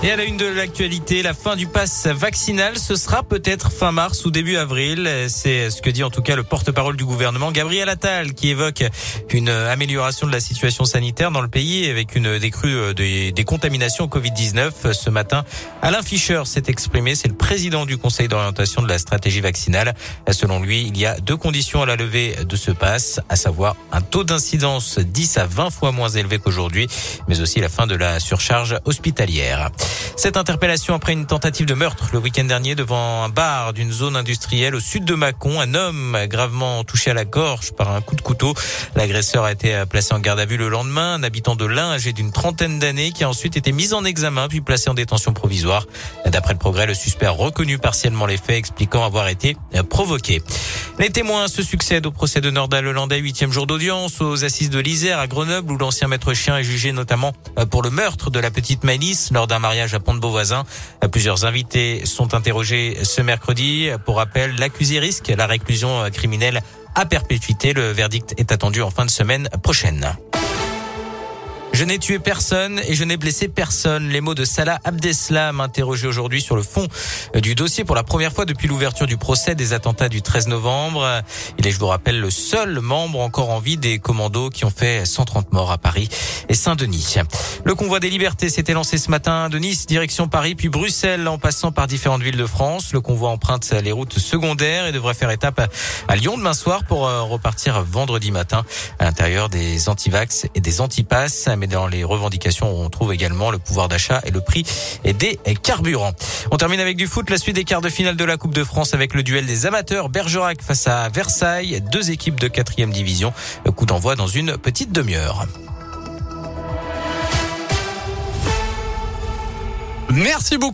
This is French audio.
Et à la une de l'actualité, la fin du pass vaccinal, ce sera peut-être fin mars ou début avril. C'est ce que dit en tout cas le porte-parole du gouvernement, Gabriel Attal, qui évoque une amélioration de la situation sanitaire dans le pays avec une décrue des, des contaminations au Covid-19. Ce matin, Alain Fischer s'est exprimé. C'est le président du conseil d'orientation de la stratégie vaccinale. Selon lui, il y a deux conditions à la levée de ce pass, à savoir un taux d'incidence 10 à 20 fois moins élevé qu'aujourd'hui, mais aussi la fin de la surcharge hospitalière. Cette interpellation après une tentative de meurtre le week-end dernier devant un bar d'une zone industrielle au sud de Mâcon. Un homme gravement touché à la gorge par un coup de couteau. L'agresseur a été placé en garde à vue le lendemain. Un habitant de l'Ain âgé d'une trentaine d'années qui a ensuite été mis en examen puis placé en détention provisoire. D'après le progrès, le suspect a reconnu partiellement les faits expliquant avoir été provoqué. Les témoins se succèdent au procès de Nordal Lelandais, huitième jour d'audience aux assises de l'Isère à Grenoble où l'ancien maître chien est jugé notamment pour le meurtre de la petite Malice lors d'un mariage à Pont-de-Beauvoisin. Plusieurs invités sont interrogés ce mercredi. Pour rappel, l'accusé risque la réclusion criminelle à perpétuité. Le verdict est attendu en fin de semaine prochaine. Je n'ai tué personne et je n'ai blessé personne. Les mots de Salah Abdeslam, interrogé aujourd'hui sur le fond du dossier pour la première fois depuis l'ouverture du procès des attentats du 13 novembre. Il est, je vous rappelle, le seul membre encore en vie des commandos qui ont fait 130 morts à Paris et Saint-Denis. Le convoi des libertés s'était lancé ce matin de Nice, direction Paris, puis Bruxelles, en passant par différentes villes de France. Le convoi emprunte les routes secondaires et devrait faire étape à Lyon demain soir pour repartir vendredi matin à l'intérieur des antivax et des antipasses. Dans les revendications, on trouve également le pouvoir d'achat et le prix des carburants. On termine avec du foot, la suite des quarts de finale de la Coupe de France avec le duel des amateurs Bergerac face à Versailles, deux équipes de quatrième division. Coup d'envoi dans une petite demi-heure. Merci beaucoup.